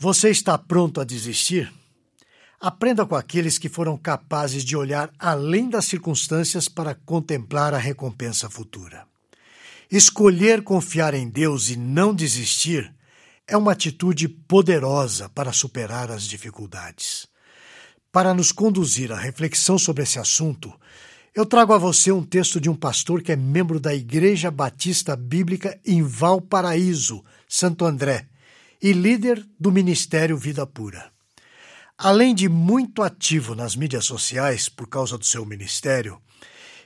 Você está pronto a desistir? Aprenda com aqueles que foram capazes de olhar além das circunstâncias para contemplar a recompensa futura. Escolher confiar em Deus e não desistir é uma atitude poderosa para superar as dificuldades. Para nos conduzir à reflexão sobre esse assunto, eu trago a você um texto de um pastor que é membro da Igreja Batista Bíblica em Valparaíso, Santo André e líder do Ministério Vida Pura. Além de muito ativo nas mídias sociais por causa do seu ministério,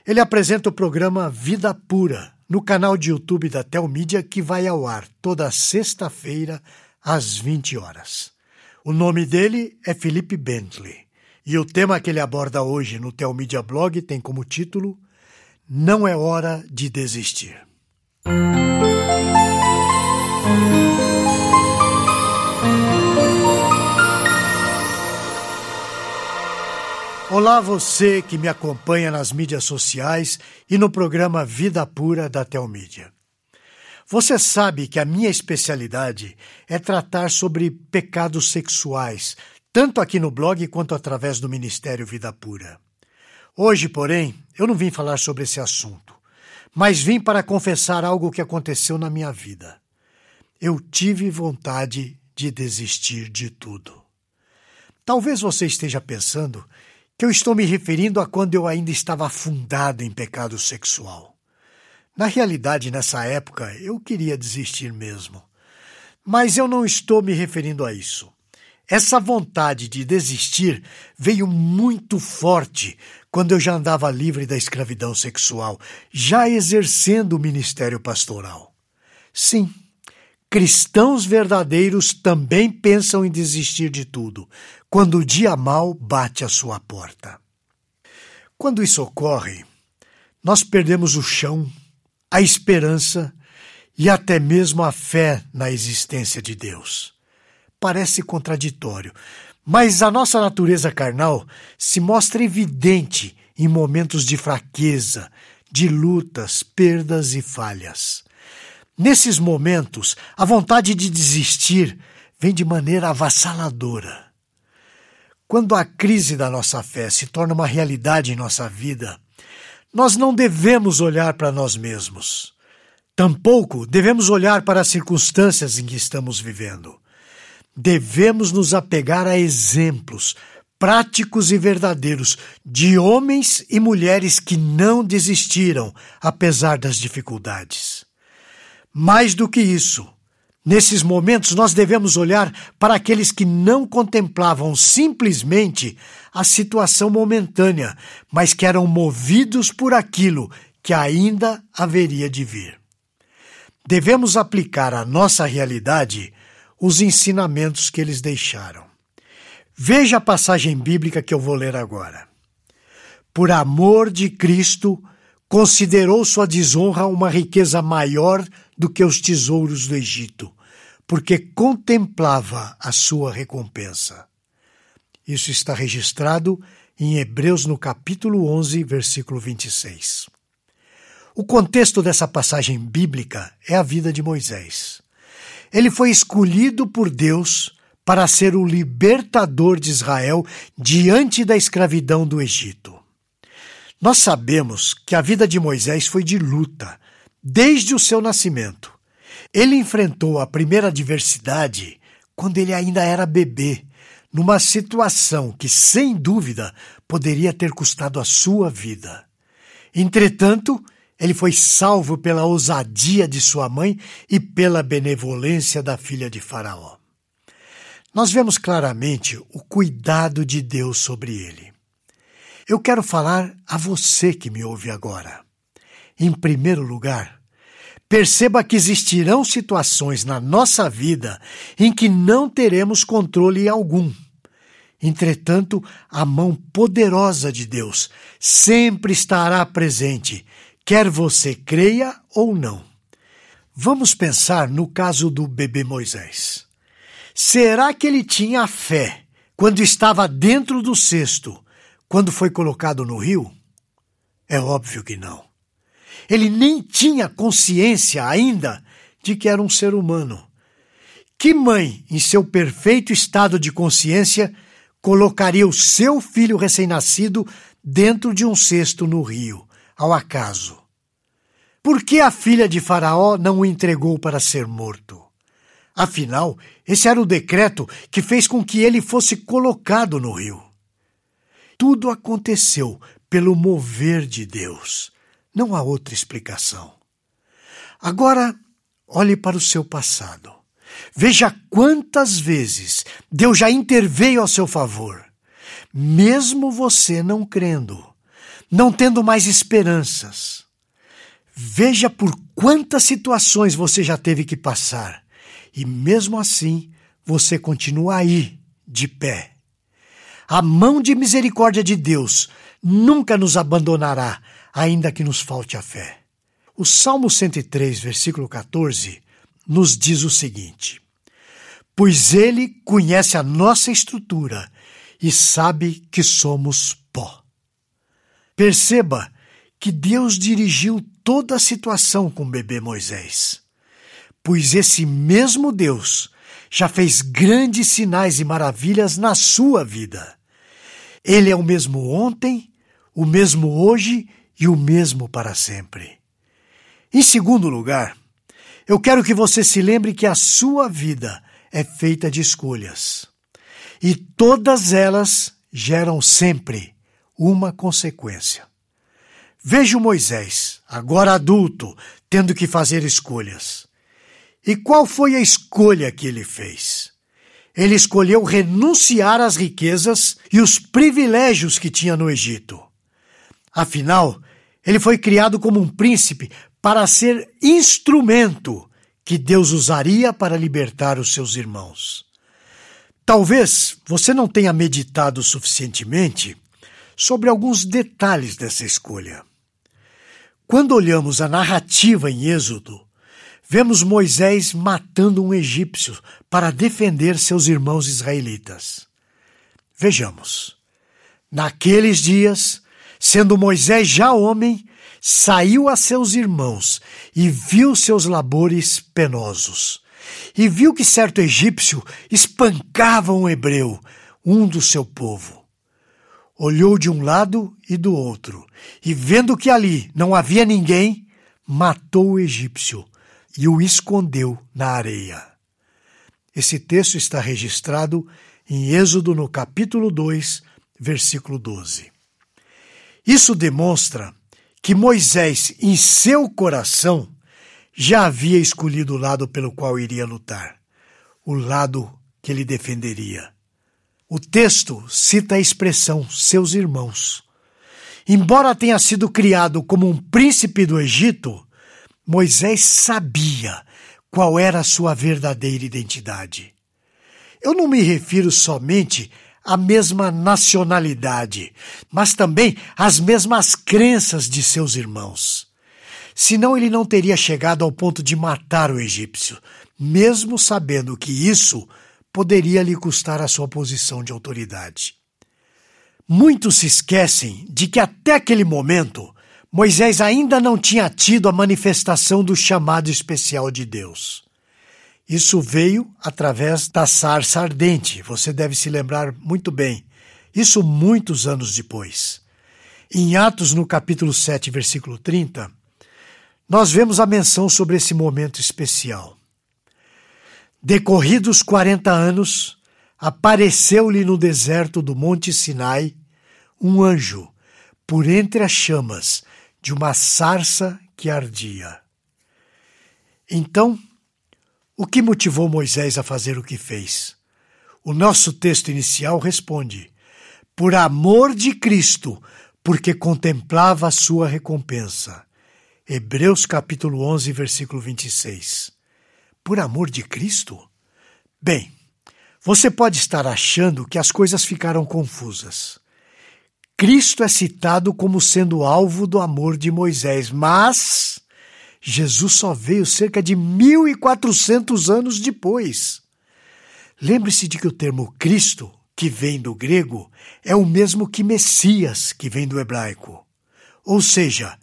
ele apresenta o programa Vida Pura no canal de YouTube da Telmídia que vai ao ar toda sexta-feira às 20 horas. O nome dele é Felipe Bentley e o tema que ele aborda hoje no Telmídia Blog tem como título Não é hora de desistir. Olá, você que me acompanha nas mídias sociais e no programa Vida Pura da Telmídia. Você sabe que a minha especialidade é tratar sobre pecados sexuais, tanto aqui no blog quanto através do Ministério Vida Pura. Hoje, porém, eu não vim falar sobre esse assunto, mas vim para confessar algo que aconteceu na minha vida. Eu tive vontade de desistir de tudo. Talvez você esteja pensando que eu estou me referindo a quando eu ainda estava afundado em pecado sexual. Na realidade, nessa época, eu queria desistir mesmo. Mas eu não estou me referindo a isso. Essa vontade de desistir veio muito forte quando eu já andava livre da escravidão sexual, já exercendo o ministério pastoral. Sim, cristãos verdadeiros também pensam em desistir de tudo, quando o dia mal bate à sua porta. Quando isso ocorre, nós perdemos o chão, a esperança e até mesmo a fé na existência de Deus. Parece contraditório, mas a nossa natureza carnal se mostra evidente em momentos de fraqueza, de lutas, perdas e falhas. Nesses momentos, a vontade de desistir vem de maneira avassaladora. Quando a crise da nossa fé se torna uma realidade em nossa vida, nós não devemos olhar para nós mesmos. Tampouco devemos olhar para as circunstâncias em que estamos vivendo. Devemos nos apegar a exemplos práticos e verdadeiros de homens e mulheres que não desistiram apesar das dificuldades. Mais do que isso, Nesses momentos, nós devemos olhar para aqueles que não contemplavam simplesmente a situação momentânea, mas que eram movidos por aquilo que ainda haveria de vir. Devemos aplicar à nossa realidade os ensinamentos que eles deixaram. Veja a passagem bíblica que eu vou ler agora. Por amor de Cristo, considerou sua desonra uma riqueza maior do que os tesouros do Egito, porque contemplava a sua recompensa. Isso está registrado em Hebreus no capítulo 11, versículo 26. O contexto dessa passagem bíblica é a vida de Moisés. Ele foi escolhido por Deus para ser o libertador de Israel diante da escravidão do Egito. Nós sabemos que a vida de Moisés foi de luta, desde o seu nascimento. Ele enfrentou a primeira adversidade quando ele ainda era bebê, numa situação que, sem dúvida, poderia ter custado a sua vida. Entretanto, ele foi salvo pela ousadia de sua mãe e pela benevolência da filha de Faraó. Nós vemos claramente o cuidado de Deus sobre ele. Eu quero falar a você que me ouve agora. Em primeiro lugar, perceba que existirão situações na nossa vida em que não teremos controle algum. Entretanto, a mão poderosa de Deus sempre estará presente, quer você creia ou não. Vamos pensar no caso do bebê Moisés. Será que ele tinha fé quando estava dentro do cesto quando foi colocado no rio? É óbvio que não. Ele nem tinha consciência ainda de que era um ser humano. Que mãe, em seu perfeito estado de consciência, colocaria o seu filho recém-nascido dentro de um cesto no rio, ao acaso? Por que a filha de Faraó não o entregou para ser morto? Afinal, esse era o decreto que fez com que ele fosse colocado no rio. Tudo aconteceu pelo mover de Deus. Não há outra explicação. Agora, olhe para o seu passado. Veja quantas vezes Deus já interveio ao seu favor, mesmo você não crendo, não tendo mais esperanças. Veja por quantas situações você já teve que passar, e mesmo assim você continua aí, de pé. A mão de misericórdia de Deus nunca nos abandonará, ainda que nos falte a fé. O Salmo 103, versículo 14, nos diz o seguinte: Pois ele conhece a nossa estrutura e sabe que somos pó. Perceba que Deus dirigiu toda a situação com o bebê Moisés, pois esse mesmo Deus já fez grandes sinais e maravilhas na sua vida. Ele é o mesmo ontem, o mesmo hoje e o mesmo para sempre. Em segundo lugar, eu quero que você se lembre que a sua vida é feita de escolhas. E todas elas geram sempre uma consequência. Veja o Moisés, agora adulto, tendo que fazer escolhas. E qual foi a escolha que ele fez? Ele escolheu renunciar às riquezas e os privilégios que tinha no Egito. Afinal, ele foi criado como um príncipe para ser instrumento que Deus usaria para libertar os seus irmãos. Talvez você não tenha meditado suficientemente sobre alguns detalhes dessa escolha. Quando olhamos a narrativa em Êxodo, vemos Moisés matando um egípcio para defender seus irmãos israelitas. Vejamos. Naqueles dias, sendo Moisés já homem, saiu a seus irmãos e viu seus labores penosos. E viu que certo egípcio espancava um hebreu, um do seu povo. Olhou de um lado e do outro, e vendo que ali não havia ninguém, matou o egípcio e o escondeu na areia. Esse texto está registrado em Êxodo, no capítulo 2, versículo 12. Isso demonstra que Moisés, em seu coração, já havia escolhido o lado pelo qual iria lutar, o lado que ele defenderia. O texto cita a expressão seus irmãos. Embora tenha sido criado como um príncipe do Egito, Moisés sabia qual era a sua verdadeira identidade. Eu não me refiro somente à mesma nacionalidade, mas também às mesmas crenças de seus irmãos. Senão ele não teria chegado ao ponto de matar o egípcio, mesmo sabendo que isso poderia lhe custar a sua posição de autoridade. Muitos se esquecem de que até aquele momento Moisés ainda não tinha tido a manifestação do chamado especial de Deus. Isso veio através da sarça ardente, você deve se lembrar muito bem. Isso muitos anos depois. Em Atos, no capítulo 7, versículo 30, nós vemos a menção sobre esse momento especial. Decorridos 40 anos, apareceu-lhe no deserto do Monte Sinai um anjo, por entre as chamas, de uma sarça que ardia. Então, o que motivou Moisés a fazer o que fez? O nosso texto inicial responde: por amor de Cristo, porque contemplava a sua recompensa. Hebreus capítulo 11, versículo 26. Por amor de Cristo? Bem, você pode estar achando que as coisas ficaram confusas. Cristo é citado como sendo alvo do amor de Moisés, mas Jesus só veio cerca de 1400 anos depois. Lembre-se de que o termo Cristo, que vem do grego, é o mesmo que Messias, que vem do hebraico. Ou seja,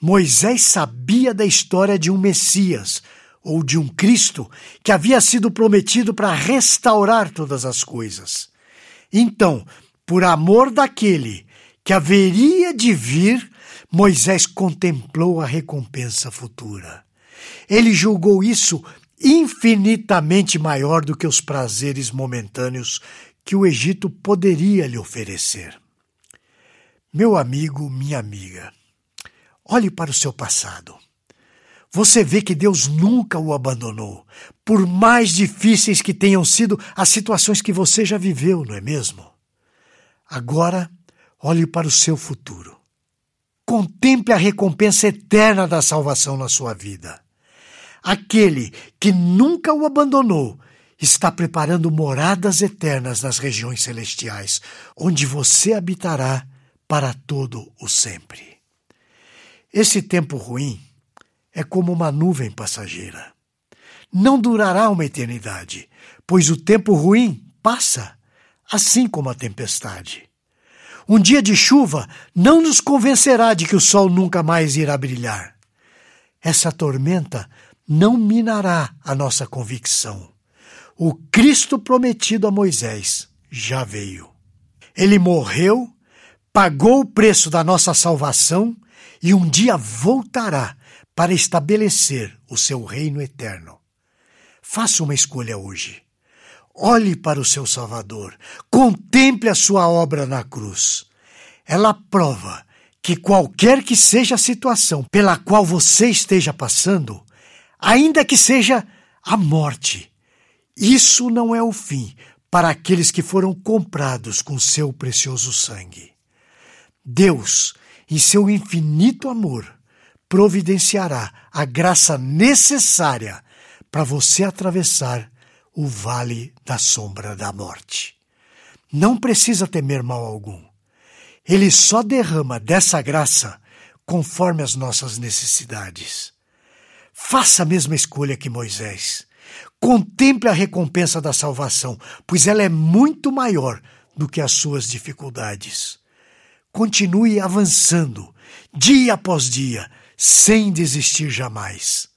Moisés sabia da história de um Messias, ou de um Cristo que havia sido prometido para restaurar todas as coisas. Então, por amor daquele que haveria de vir, Moisés contemplou a recompensa futura. Ele julgou isso infinitamente maior do que os prazeres momentâneos que o Egito poderia lhe oferecer. Meu amigo, minha amiga, olhe para o seu passado. Você vê que Deus nunca o abandonou, por mais difíceis que tenham sido as situações que você já viveu, não é mesmo? Agora, olhe para o seu futuro. Contemple a recompensa eterna da salvação na sua vida. Aquele que nunca o abandonou está preparando moradas eternas nas regiões celestiais, onde você habitará para todo o sempre. Esse tempo ruim é como uma nuvem passageira. Não durará uma eternidade, pois o tempo ruim passa, assim como a tempestade. Um dia de chuva não nos convencerá de que o sol nunca mais irá brilhar. Essa tormenta não minará a nossa convicção. O Cristo prometido a Moisés já veio. Ele morreu, pagou o preço da nossa salvação e um dia voltará para estabelecer o seu reino eterno. Faça uma escolha hoje. Olhe para o seu Salvador, contemple a sua obra na cruz. Ela prova que qualquer que seja a situação pela qual você esteja passando, ainda que seja a morte, isso não é o fim para aqueles que foram comprados com seu precioso sangue. Deus, em seu infinito amor, providenciará a graça necessária para você atravessar o vale da sombra da morte. Não precisa temer mal algum. Ele só derrama dessa graça conforme as nossas necessidades. Faça a mesma escolha que Moisés. Contemple a recompensa da salvação, pois ela é muito maior do que as suas dificuldades. Continue avançando, dia após dia, sem desistir jamais.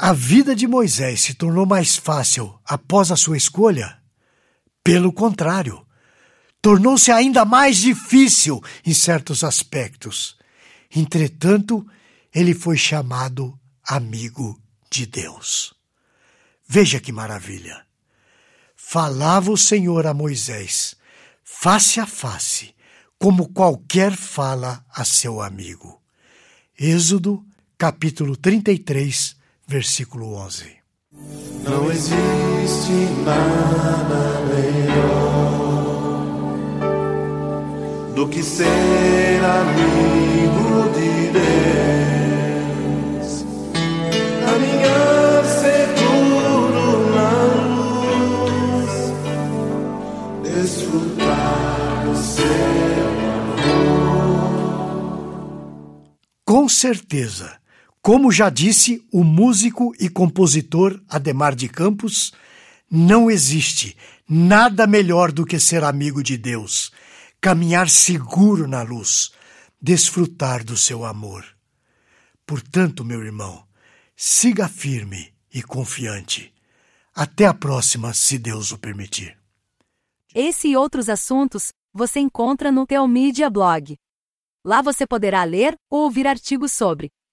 A vida de Moisés se tornou mais fácil após a sua escolha? Pelo contrário, tornou-se ainda mais difícil em certos aspectos. Entretanto, ele foi chamado amigo de Deus. Veja que maravilha! Falava o Senhor a Moisés, face a face, como qualquer fala a seu amigo. Êxodo, capítulo 33, versículo 11. Não existe nada melhor do que ser amigo de Deus, caminhar seguro na luz, desfrutar do céu. Com certeza, como já disse o músico e compositor Ademar de Campos, não existe nada melhor do que ser amigo de Deus, caminhar seguro na luz, desfrutar do seu amor. Portanto, meu irmão, siga firme e confiante. Até a próxima, se Deus o permitir. Esse e outros assuntos você encontra no Teomídia Blog. Lá você poderá ler ou ouvir artigos sobre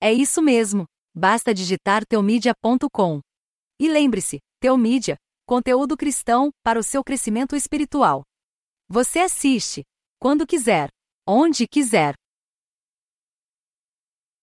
É isso mesmo, basta digitar teomedia.com. E lembre-se, Teomídia, conteúdo cristão para o seu crescimento espiritual. Você assiste, quando quiser, onde quiser